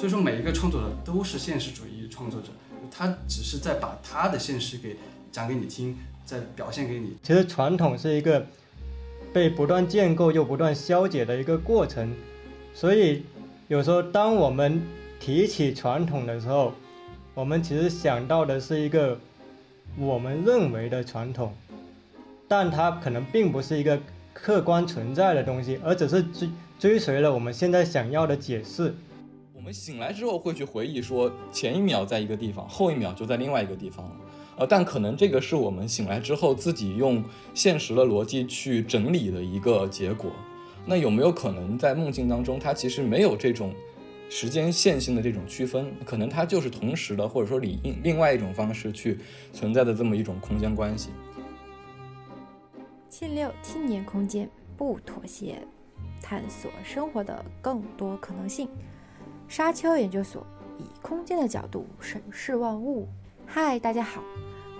所以说每一个创作者都是现实主义创作者，他只是在把他的现实给讲给你听，在表现给你。其实传统是一个被不断建构又不断消解的一个过程，所以有时候当我们提起传统的时候，我们其实想到的是一个我们认为的传统，但它可能并不是一个客观存在的东西，而只是追追随了我们现在想要的解释。我们醒来之后会去回忆说，前一秒在一个地方，后一秒就在另外一个地方了。呃，但可能这个是我们醒来之后自己用现实的逻辑去整理的一个结果。那有没有可能在梦境当中，它其实没有这种时间线性的这种区分？可能它就是同时的，或者说以另另外一种方式去存在的这么一种空间关系。七六青年空间不妥协，探索生活的更多可能性。沙丘研究所以空间的角度审视万物。嗨，大家好，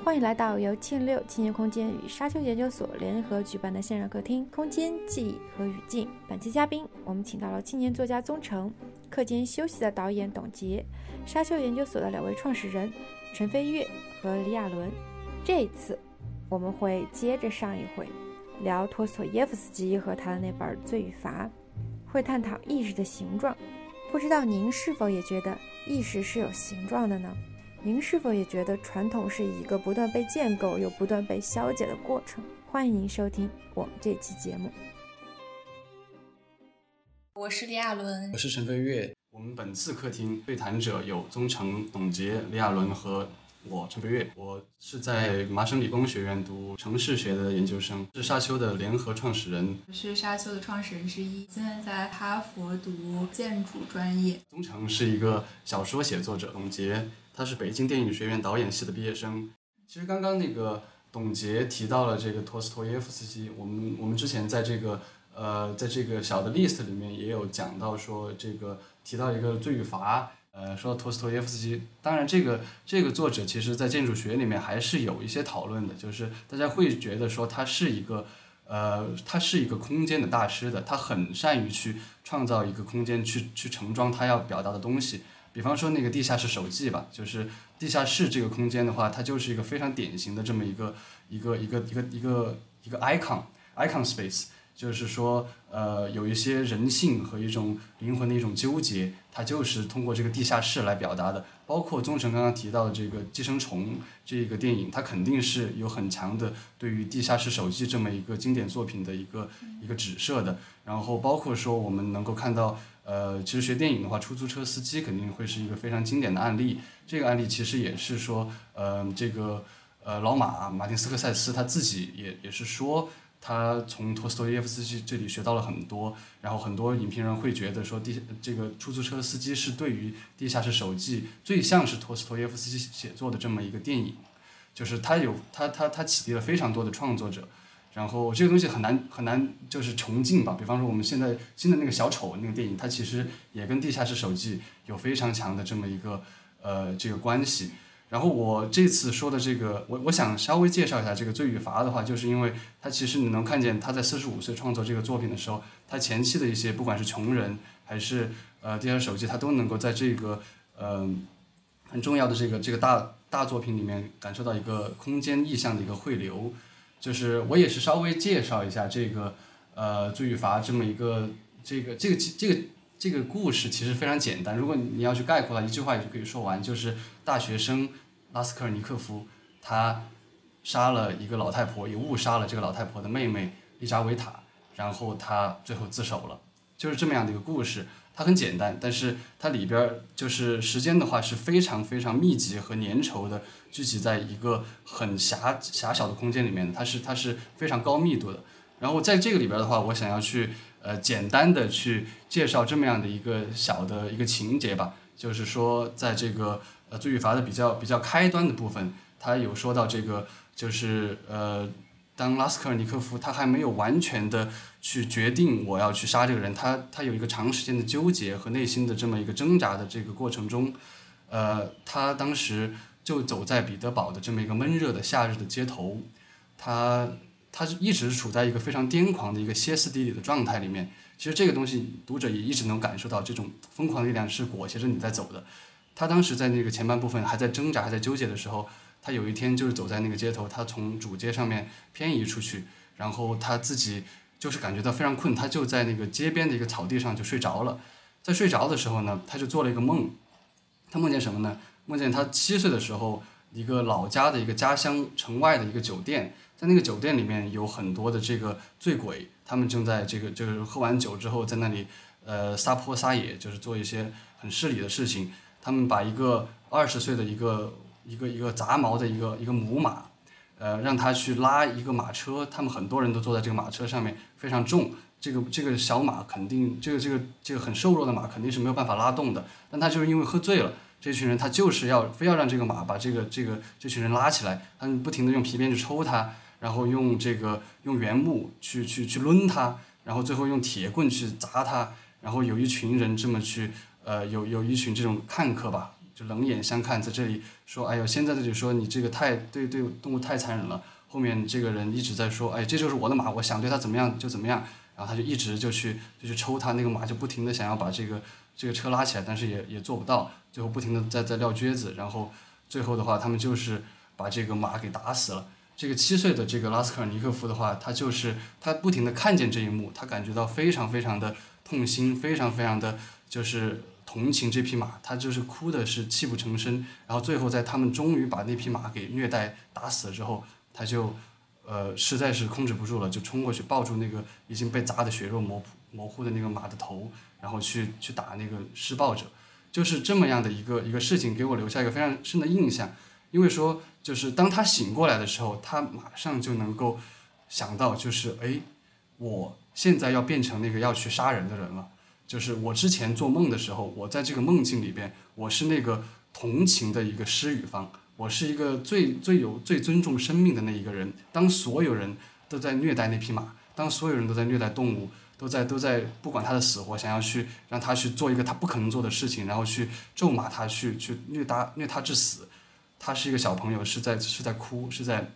欢迎来到由庆六青年空间与沙丘研究所联合举办的线上客厅《空间记忆和语境》。本期嘉宾，我们请到了青年作家宗成、课间休息的导演董洁、沙丘研究所的两位创始人陈飞跃和李亚伦。这一次，我们会接着上一回，聊托索耶夫斯基和他的那本《罪与罚》，会探讨意识的形状。不知道您是否也觉得意识是有形状的呢？您是否也觉得传统是一个不断被建构又不断被消解的过程？欢迎您收听我们这期节目。我是李亚伦，我是陈飞跃。我们本次客厅对谈者有宗成、董洁、李亚伦和。我陈飞跃，我是在麻省理工学院读城市学的研究生，是沙丘的联合创始人。我是沙丘的创始人之一，现在在哈佛读建筑专业。宗成是一个小说写作者，董洁他是北京电影学院导演系的毕业生。其实刚刚那个董洁提到了这个托斯托耶夫斯基，我们我们之前在这个呃在这个小的 list 里面也有讲到说这个提到一个罪与罚。呃，说到托斯托耶夫斯基，当然这个这个作者其实在建筑学里面还是有一些讨论的，就是大家会觉得说他是一个，呃，他是一个空间的大师的，他很善于去创造一个空间去去盛装他要表达的东西。比方说那个地下室手记吧，就是地下室这个空间的话，它就是一个非常典型的这么一个一个一个一个一个一个 icon icon space。就是说，呃，有一些人性和一种灵魂的一种纠结，它就是通过这个地下室来表达的。包括宗成刚刚提到的这个《寄生虫》这个电影，它肯定是有很强的对于地下室手记这么一个经典作品的一个一个指涉的。然后包括说我们能够看到，呃，其实学电影的话，出租车司机肯定会是一个非常经典的案例。这个案例其实也是说，呃，这个呃老马马丁斯科塞斯他自己也也是说。他从托斯托耶夫斯基这里学到了很多，然后很多影评人会觉得说地这个出租车司机是对于地下室手记最像是托斯托耶夫斯基写作的这么一个电影，就是他有他他他启迪了非常多的创作者，然后这个东西很难很难就是穷尽吧。比方说我们现在新的那个小丑那个电影，它其实也跟地下室手记有非常强的这么一个呃这个关系。然后我这次说的这个，我我想稍微介绍一下这个罪与罚的话，就是因为他其实你能看见他在四十五岁创作这个作品的时候，他前期的一些不管是穷人还是呃地下手机，他都能够在这个呃很重要的这个这个大大作品里面感受到一个空间意象的一个汇流。就是我也是稍微介绍一下这个呃罪与罚这么一个这个这个这个。这个故事其实非常简单，如果你要去概括它，一句话也就可以说完，就是大学生拉斯科尔尼科夫，他杀了一个老太婆，也误杀了这个老太婆的妹妹丽扎维塔，然后他最后自首了，就是这么样的一个故事。它很简单，但是它里边就是时间的话是非常非常密集和粘稠的，聚集在一个很狭狭小的空间里面，它是它是非常高密度的。然后在这个里边的话，我想要去。呃，简单的去介绍这么样的一个小的一个情节吧，就是说，在这个呃罪与罚的比较比较开端的部分，他有说到这个，就是呃，当拉斯科尔尼科夫他还没有完全的去决定我要去杀这个人，他他有一个长时间的纠结和内心的这么一个挣扎的这个过程中，呃，他当时就走在彼得堡的这么一个闷热的夏日的街头，他。他是一直处在一个非常癫狂的一个歇斯底里的状态里面，其实这个东西读者也一直能感受到，这种疯狂的力量是裹挟着你在走的。他当时在那个前半部分还在挣扎、还在纠结的时候，他有一天就是走在那个街头，他从主街上面偏移出去，然后他自己就是感觉到非常困，他就在那个街边的一个草地上就睡着了。在睡着的时候呢，他就做了一个梦，他梦见什么呢？梦见他七岁的时候，一个老家的一个家乡城外的一个酒店，在那个酒店里面有很多的这个醉鬼，他们正在这个就是喝完酒之后在那里呃撒泼撒野，就是做一些很失礼的事情。他们把一个二十岁的一个一个一个杂毛的一个一个母马，呃，让他去拉一个马车，他们很多人都坐在这个马车上面，非常重。这个这个小马肯定，这个这个这个很瘦弱的马肯定是没有办法拉动的。但他就是因为喝醉了，这群人他就是要非要让这个马把这个这个这群人拉起来，他们不停的用皮鞭去抽他，然后用这个用原木去去去抡它，然后最后用铁棍去砸它，然后有一群人这么去。呃，有有一群这种看客吧，就冷眼相看，在这里说，哎呦，现在这里说你这个太对对动物太残忍了。后面这个人一直在说，哎，这就是我的马，我想对它怎么样就怎么样。然后他就一直就去就去抽它，那个马就不停的想要把这个这个车拉起来，但是也也做不到。最后不停的在在撂蹶子，然后最后的话，他们就是把这个马给打死了。这个七岁的这个拉斯科尔尼科夫的话，他就是他不停的看见这一幕，他感觉到非常非常的痛心，非常非常的就是。同情这匹马，他就是哭的是泣不成声。然后最后在他们终于把那匹马给虐待打死了之后，他就，呃，实在是控制不住了，就冲过去抱住那个已经被砸的血肉模糊模糊的那个马的头，然后去去打那个施暴者。就是这么样的一个一个事情，给我留下一个非常深的印象。因为说，就是当他醒过来的时候，他马上就能够想到，就是哎，我现在要变成那个要去杀人的人了。就是我之前做梦的时候，我在这个梦境里边，我是那个同情的一个施予方，我是一个最最有最尊重生命的那一个人。当所有人都在虐待那匹马，当所有人都在虐待动物，都在都在不管他的死活，想要去让他去做一个他不可能做的事情，然后去咒骂他，去去虐他虐他致死。他是一个小朋友，是在是在哭，是在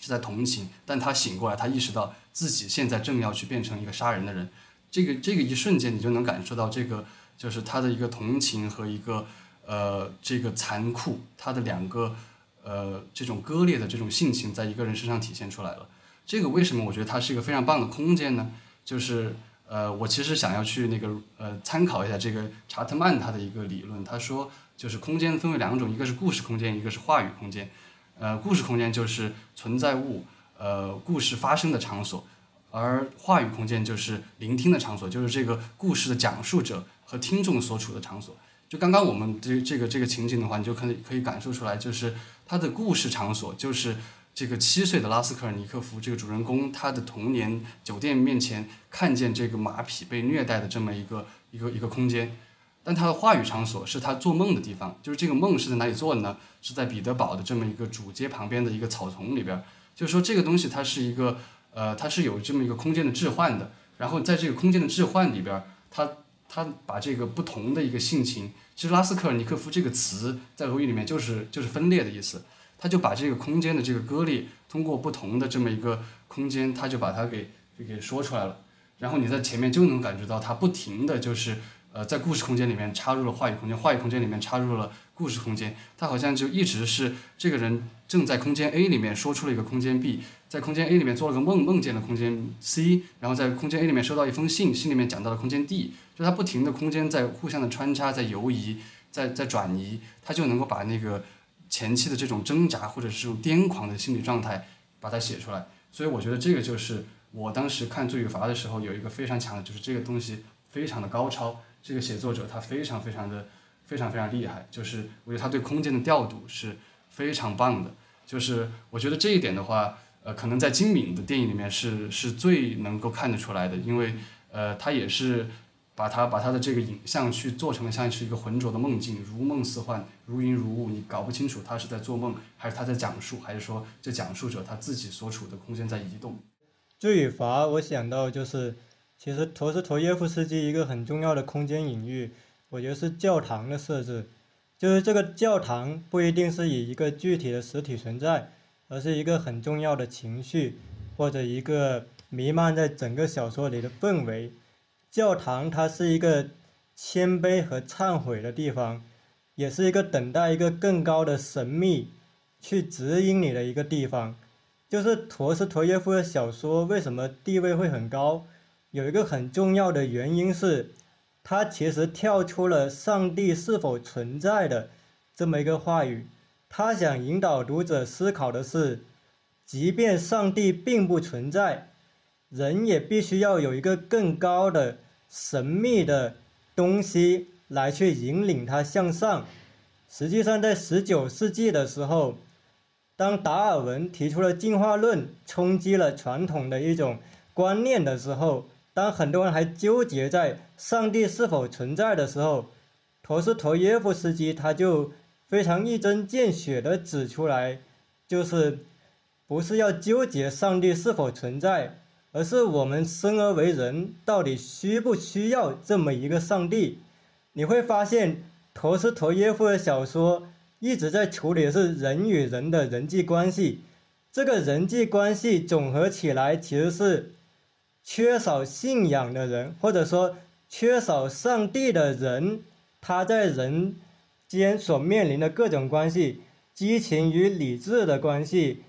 是在同情，但他醒过来，他意识到自己现在正要去变成一个杀人的人。这个这个一瞬间，你就能感受到这个就是他的一个同情和一个呃这个残酷，他的两个呃这种割裂的这种性情，在一个人身上体现出来了。这个为什么我觉得它是一个非常棒的空间呢？就是呃我其实想要去那个呃参考一下这个查特曼他的一个理论，他说就是空间分为两种，一个是故事空间，一个是话语空间。呃故事空间就是存在物，呃故事发生的场所。而话语空间就是聆听的场所，就是这个故事的讲述者和听众所处的场所。就刚刚我们这这个这个情景的话，你就可以可以感受出来，就是他的故事场所就是这个七岁的拉斯科尔尼科夫这个主人公，他的童年酒店面前看见这个马匹被虐待的这么一个一个一个空间。但他的话语场所是他做梦的地方，就是这个梦是在哪里做的呢？是在彼得堡的这么一个主街旁边的一个草丛里边。就是说这个东西它是一个。呃，它是有这么一个空间的置换的，然后在这个空间的置换里边，它它把这个不同的一个性情，其实拉斯科尔尼科夫这个词在俄语里面就是就是分裂的意思，他就把这个空间的这个割裂，通过不同的这么一个空间，他就把它给给说出来了，然后你在前面就能感觉到他不停的就是呃在故事空间里面插入了话语空间，话语空间里面插入了故事空间，他好像就一直是这个人正在空间 A 里面说出了一个空间 B。在空间 A 里面做了个梦，梦见了空间 C，然后在空间 A 里面收到一封信，信里面讲到了空间 D，就他不停的空间在互相的穿插，在游移，在在转移，他就能够把那个前期的这种挣扎或者是这种癫狂的心理状态把它写出来。所以我觉得这个就是我当时看《罪与罚》的时候有一个非常强的，就是这个东西非常的高超，这个写作者他非常非常的非常非常厉害，就是我觉得他对空间的调度是非常棒的，就是我觉得这一点的话。呃，可能在金敏的电影里面是是最能够看得出来的，因为呃，他也是把他把他的这个影像去做成了像是一个浑浊的梦境，如梦似幻，如云如雾，你搞不清楚他是在做梦，还是他在讲述，还是说这讲述者他自己所处的空间在移动。罪与罚，我想到就是，其实陀思妥耶夫斯基一个很重要的空间隐喻，我觉得是教堂的设置，就是这个教堂不一定是以一个具体的实体存在。而是一个很重要的情绪，或者一个弥漫在整个小说里的氛围。教堂它是一个谦卑和忏悔的地方，也是一个等待一个更高的神秘去指引你的一个地方。就是陀思妥耶夫的小说为什么地位会很高？有一个很重要的原因是，他其实跳出了上帝是否存在的这么一个话语，他想引导读者思考的是，即便上帝并不存在，人也必须要有一个更高的神秘的东西来去引领他向上。实际上，在十九世纪的时候，当达尔文提出了进化论，冲击了传统的一种观念的时候。当很多人还纠结在上帝是否存在的时候，陀思妥耶夫斯基他就非常一针见血地指出来，就是不是要纠结上帝是否存在，而是我们生而为人到底需不需要这么一个上帝？你会发现，陀思妥耶夫的小说一直在处理的是人与人的人际关系，这个人际关系总合起来其实是。缺少信仰的人，或者说缺少上帝的人，他在人间所面临的各种关系，激情与理智的关系，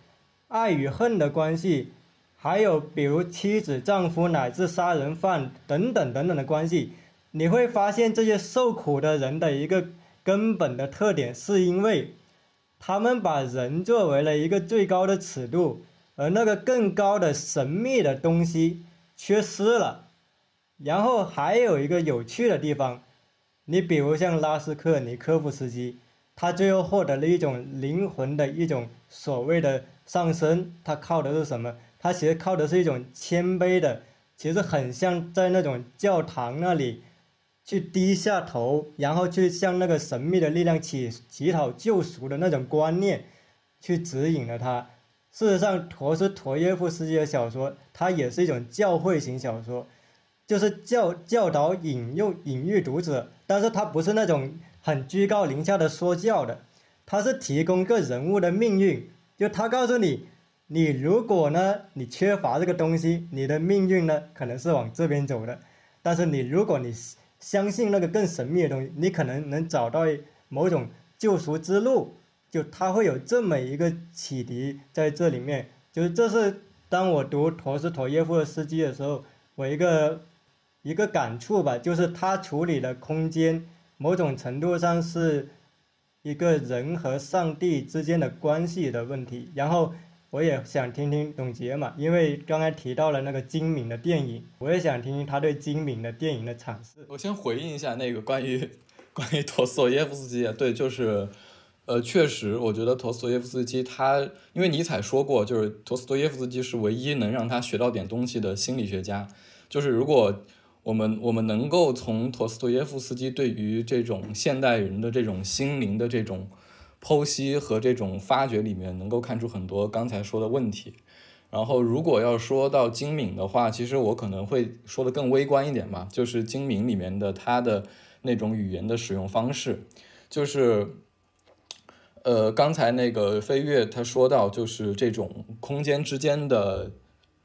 爱与恨的关系，还有比如妻子、丈夫乃至杀人犯等等等等的关系，你会发现这些受苦的人的一个根本的特点，是因为他们把人作为了一个最高的尺度，而那个更高的神秘的东西。缺失了，然后还有一个有趣的地方，你比如像拉斯克尼科夫斯基，他最后获得了一种灵魂的一种所谓的上升，他靠的是什么？他其实靠的是一种谦卑的，其实很像在那种教堂那里去低下头，然后去向那个神秘的力量乞乞讨救赎的那种观念，去指引了他。事实上，陀思妥耶夫斯基的小说，它也是一种教会型小说，就是教教导引诱隐喻读者，但是它不是那种很居高临下的说教的，它是提供个人物的命运，就他告诉你，你如果呢，你缺乏这个东西，你的命运呢可能是往这边走的，但是你如果你相信那个更神秘的东西，你可能能找到某种救赎之路。就他会有这么一个启迪在这里面，就是这是当我读陀思妥耶夫的诗集的时候，我一个一个感触吧，就是他处理的空间，某种程度上是一个人和上帝之间的关系的问题。然后我也想听听董洁嘛，因为刚才提到了那个精敏的电影，我也想听听他对精敏的电影的阐释。我先回应一下那个关于 关于陀思妥耶夫斯基，对，就是。呃，确实，我觉得陀思妥耶夫斯基他，因为尼采说过，就是陀思妥耶夫斯基是唯一能让他学到点东西的心理学家。就是如果我们我们能够从陀思妥耶夫斯基对于这种现代人的这种心灵的这种剖析和这种发掘里面，能够看出很多刚才说的问题。然后，如果要说到精明的话，其实我可能会说的更微观一点吧，就是精明里面的他的那种语言的使用方式，就是。呃，刚才那个飞跃他说到，就是这种空间之间的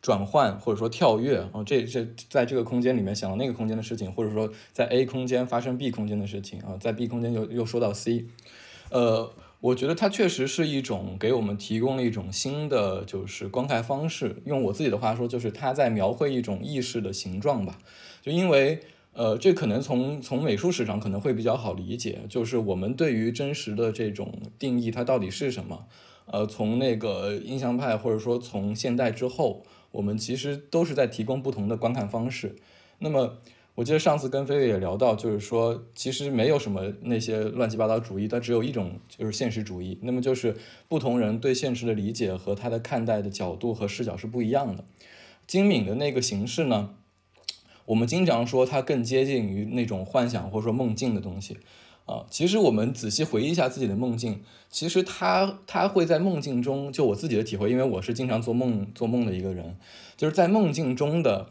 转换或者说跳跃啊，这这在这个空间里面想到那个空间的事情，或者说在 A 空间发生 B 空间的事情啊，在 B 空间又又说到 C，呃，我觉得它确实是一种给我们提供了一种新的就是观看方式。用我自己的话说，就是它在描绘一种意识的形状吧，就因为。呃，这可能从从美术史上可能会比较好理解，就是我们对于真实的这种定义，它到底是什么？呃，从那个印象派，或者说从现代之后，我们其实都是在提供不同的观看方式。那么，我记得上次跟飞跃也聊到，就是说，其实没有什么那些乱七八糟主义，它只有一种就是现实主义。那么就是不同人对现实的理解和他的看待的角度和视角是不一样的。精敏的那个形式呢？我们经常说它更接近于那种幻想或者说梦境的东西，啊，其实我们仔细回忆一下自己的梦境，其实他他会在梦境中，就我自己的体会，因为我是经常做梦做梦的一个人，就是在梦境中的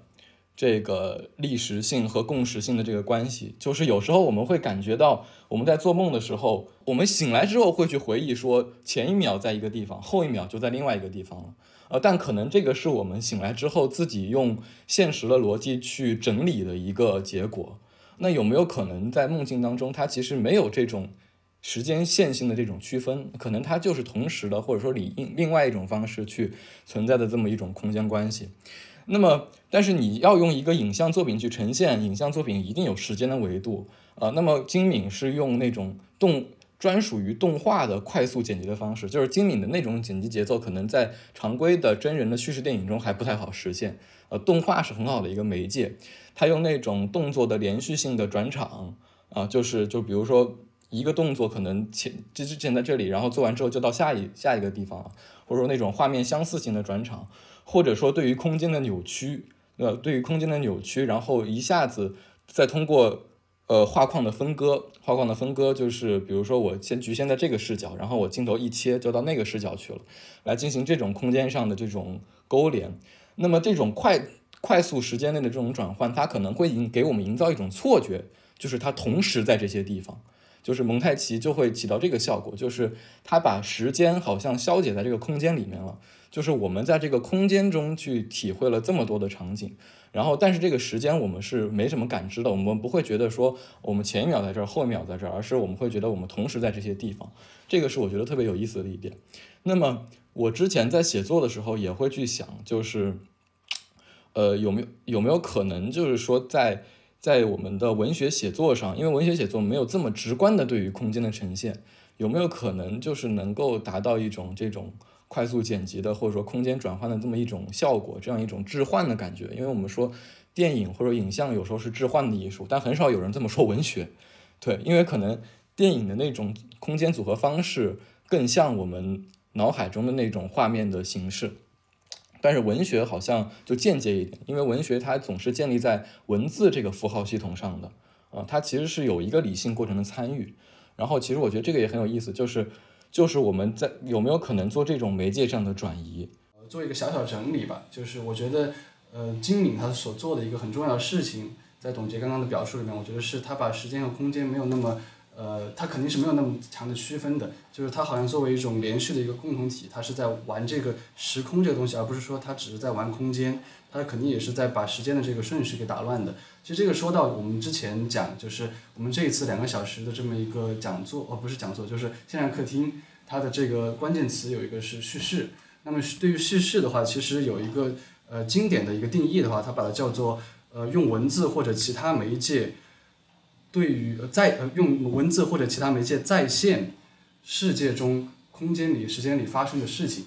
这个历史性和共识性的这个关系，就是有时候我们会感觉到我们在做梦的时候，我们醒来之后会去回忆说前一秒在一个地方，后一秒就在另外一个地方了。呃，但可能这个是我们醒来之后自己用现实的逻辑去整理的一个结果。那有没有可能在梦境当中，它其实没有这种时间线性的这种区分，可能它就是同时的，或者说以另另外一种方式去存在的这么一种空间关系？那么，但是你要用一个影像作品去呈现，影像作品一定有时间的维度啊。那么金敏是用那种动专属于动画的快速剪辑的方式，就是精敏的那种剪辑节奏，可能在常规的真人的叙事电影中还不太好实现。呃，动画是很好的一个媒介，它用那种动作的连续性的转场啊，就是就比如说一个动作可能前之前在这里，然后做完之后就到下一下一个地方了，或者说那种画面相似性的转场。或者说，对于空间的扭曲，呃，对于空间的扭曲，然后一下子再通过呃画框的分割，画框的分割就是，比如说我先局限在这个视角，然后我镜头一切就到那个视角去了，来进行这种空间上的这种勾连。那么这种快快速时间内的这种转换，它可能会给我们营造一种错觉，就是它同时在这些地方，就是蒙太奇就会起到这个效果，就是它把时间好像消解在这个空间里面了。就是我们在这个空间中去体会了这么多的场景，然后但是这个时间我们是没什么感知的，我们不会觉得说我们前一秒在这儿，后一秒在这儿，而是我们会觉得我们同时在这些地方。这个是我觉得特别有意思的一点。那么我之前在写作的时候也会去想，就是呃有没有有没有可能，就是说在在我们的文学写作上，因为文学写作没有这么直观的对于空间的呈现，有没有可能就是能够达到一种这种。快速剪辑的，或者说空间转换的这么一种效果，这样一种置换的感觉。因为我们说电影或者影像有时候是置换的艺术，但很少有人这么说文学。对，因为可能电影的那种空间组合方式更像我们脑海中的那种画面的形式，但是文学好像就间接一点，因为文学它总是建立在文字这个符号系统上的啊，它其实是有一个理性过程的参与。然后其实我觉得这个也很有意思，就是。就是我们在有没有可能做这种媒介上的转移？做一个小小整理吧。就是我觉得，呃，金敏他所做的一个很重要的事情，在董洁刚刚的表述里面，我觉得是他把时间和空间没有那么，呃，它肯定是没有那么强的区分的。就是它好像作为一种连续的一个共同体，它是在玩这个时空这个东西，而不是说它只是在玩空间。它肯定也是在把时间的这个顺序给打乱的。其实这个说到我们之前讲，就是我们这一次两个小时的这么一个讲座，哦，不是讲座，就是线上客厅，它的这个关键词有一个是叙事。那么对于叙事的话，其实有一个呃经典的一个定义的话，它把它叫做呃用文字或者其他媒介对于在呃用文字或者其他媒介再现世界中空间里时间里发生的事情，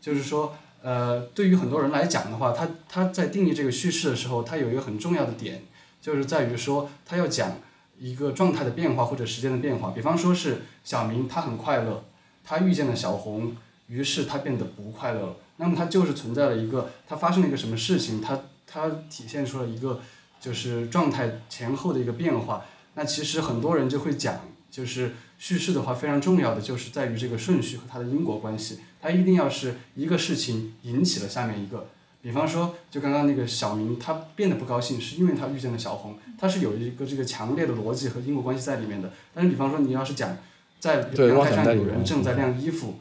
就是说。呃，对于很多人来讲的话，他他在定义这个叙事的时候，他有一个很重要的点，就是在于说他要讲一个状态的变化或者时间的变化。比方说是小明他很快乐，他遇见了小红，于是他变得不快乐了。那么他就是存在了一个他发生了一个什么事情，他他体现出了一个就是状态前后的一个变化。那其实很多人就会讲，就是叙事的话非常重要的就是在于这个顺序和它的因果关系。它一定要是一个事情引起了下面一个，比方说，就刚刚那个小明，他变得不高兴，是因为他遇见了小红，他是有一个这个强烈的逻辑和因果关系在里面的。但是，比方说，你要是讲在阳台上有人正在晾衣服，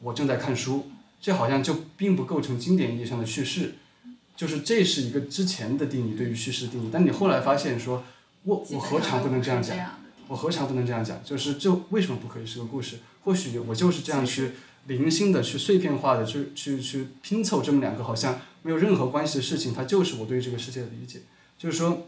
我正在看书，这好像就并不构成经典意义上的叙事，就是这是一个之前的定义对于叙事的定义。但你后来发现说，我我何尝不能这样讲？我何尝不能这样讲？就是这为什么不可以是个故事？或许我就是这样去。零星的去碎片化的去去去拼凑这么两个好像没有任何关系的事情，它就是我对这个世界的理解。就是说，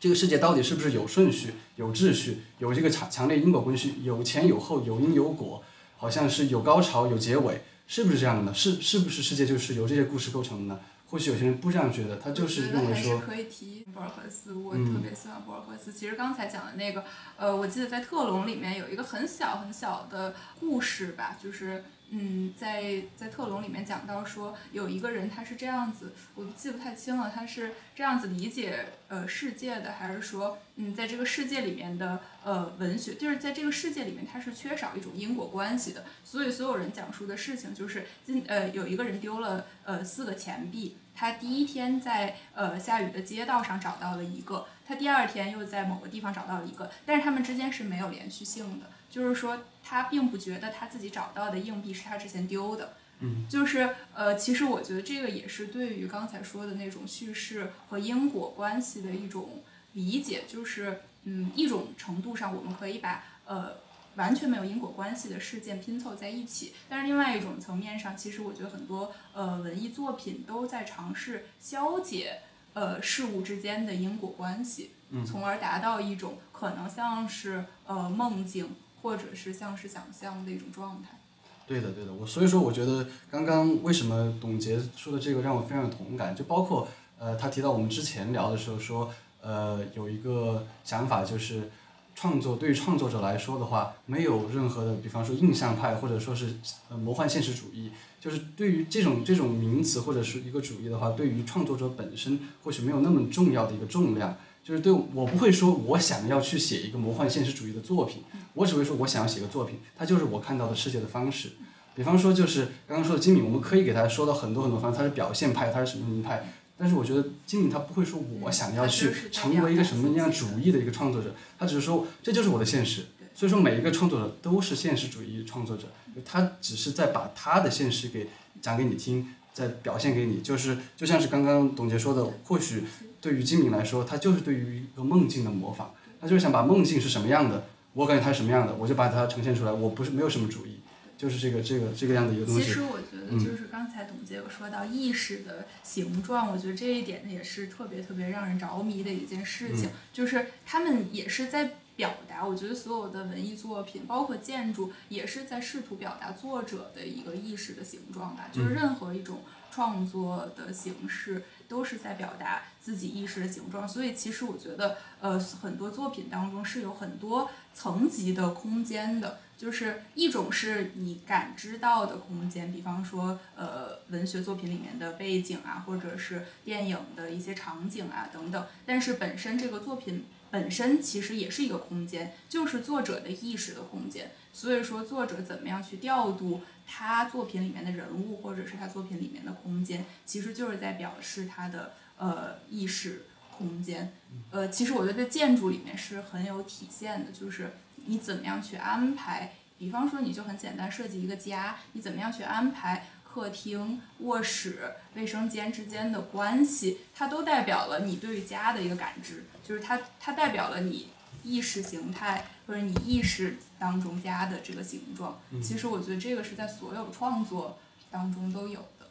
这个世界到底是不是有顺序、有秩序、有这个强强烈因果关系、有前有后、有因有果，好像是有高潮有结尾，是不是这样的呢？是是不是世界就是由这些故事构成的呢？或许有些人不这样觉得，他就是认为说。可以提博尔赫斯，我特别喜欢博尔赫斯。其实刚才讲的那个，呃，我记得在《特龙》里面有一个很小很小的故事吧，就是。嗯，在在特隆里面讲到说，有一个人他是这样子，我记不太清了，他是这样子理解呃世界的，还是说嗯，在这个世界里面的呃文学，就是在这个世界里面，它是缺少一种因果关系的，所以所有人讲述的事情就是今呃有一个人丢了呃四个钱币，他第一天在呃下雨的街道上找到了一个，他第二天又在某个地方找到了一个，但是他们之间是没有连续性的。就是说，他并不觉得他自己找到的硬币是他之前丢的。嗯，就是呃，其实我觉得这个也是对于刚才说的那种叙事和因果关系的一种理解。就是嗯，一种程度上我们可以把呃完全没有因果关系的事件拼凑在一起，但是另外一种层面上，其实我觉得很多呃文艺作品都在尝试消解呃事物之间的因果关系，从而达到一种可能像是呃梦境。或者是像是想象的一种状态。对的，对的，我所以说我觉得刚刚为什么董洁说的这个让我非常有同感，就包括呃他提到我们之前聊的时候说，呃有一个想法就是创作对于创作者来说的话，没有任何的，比方说印象派或者说是呃魔幻现实主义，就是对于这种这种名词或者是一个主义的话，对于创作者本身或许没有那么重要的一个重量。就是对我不会说，我想要去写一个魔幻现实主义的作品，我只会说我想要写个作品，它就是我看到的世界的方式。比方说，就是刚刚说的金敏，我们可以给他说到很多很多方，他是表现派，他是什么什么派。但是我觉得金敏他不会说我想要去成为一个什么样主义的一个创作者，他只是说这就是我的现实。所以说每一个创作者都是现实主义创作者，他只是在把他的现实给讲给你听，在表现给你，就是就像是刚刚董洁说的，或许。对于金敏来说，他就是对于一个梦境的模仿，他就是想把梦境是什么样的，我感觉它是什么样的，我就把它呈现出来。我不是没有什么主意，就是这个这个这个样的一个东西。其实我觉得，就是刚才董洁有说到意识的形状，我觉得这一点也是特别特别让人着迷的一件事情，就是他们也是在表达。我觉得所有的文艺作品，包括建筑，也是在试图表达作者的一个意识的形状吧。就是任何一种创作的形式。都是在表达自己意识的形状，所以其实我觉得，呃，很多作品当中是有很多层级的空间的，就是一种是你感知到的空间，比方说，呃，文学作品里面的背景啊，或者是电影的一些场景啊等等，但是本身这个作品本身其实也是一个空间，就是作者的意识的空间，所以说作者怎么样去调度。他作品里面的人物，或者是他作品里面的空间，其实就是在表示他的呃意识空间。呃，其实我觉得在建筑里面是很有体现的，就是你怎么样去安排。比方说，你就很简单设计一个家，你怎么样去安排客厅、卧室、卫生间之间的关系，它都代表了你对于家的一个感知，就是它它代表了你。意识形态或者你意识当中家的这个形状，其实我觉得这个是在所有创作当中都有的。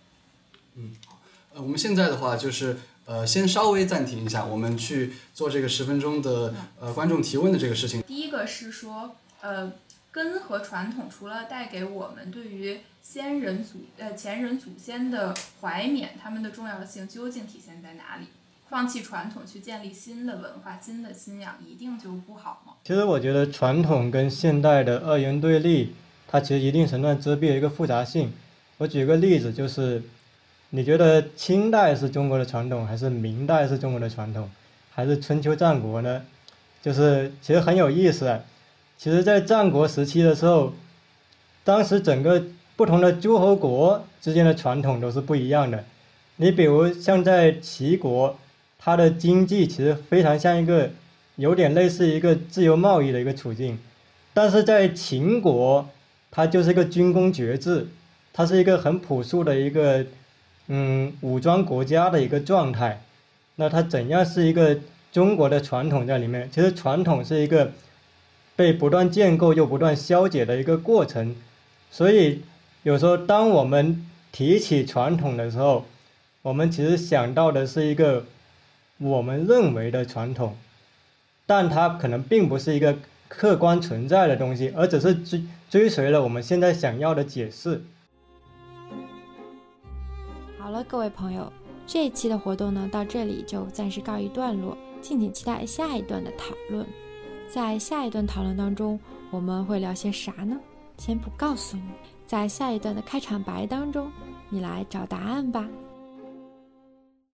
嗯，呃，我们现在的话就是呃，先稍微暂停一下，我们去做这个十分钟的呃观众提问的这个事情。第一个是说，呃，根和传统除了带给我们对于先人祖呃前人祖先的怀缅，他们的重要性究竟体现在哪里？放弃传统去建立新的文化、新的信仰，一定就不好吗？其实我觉得传统跟现代的二元对立，它其实一定程度遮蔽了一个复杂性。我举个例子，就是你觉得清代是中国的传统，还是明代是中国的传统，还是春秋战国呢？就是其实很有意思。其实，在战国时期的时候，当时整个不同的诸侯国之间的传统都是不一样的。你比如像在齐国。它的经济其实非常像一个，有点类似一个自由贸易的一个处境，但是在秦国，它就是一个军功爵制，它是一个很朴素的一个，嗯，武装国家的一个状态。那它怎样是一个中国的传统在里面？其实传统是一个被不断建构又不断消解的一个过程。所以有时候当我们提起传统的时候，我们其实想到的是一个。我们认为的传统，但它可能并不是一个客观存在的东西，而只是追追随了我们现在想要的解释。好了，各位朋友，这一期的活动呢，到这里就暂时告一段落，敬请期待下一段的讨论。在下一段讨论当中，我们会聊些啥呢？先不告诉你，在下一段的开场白当中，你来找答案吧。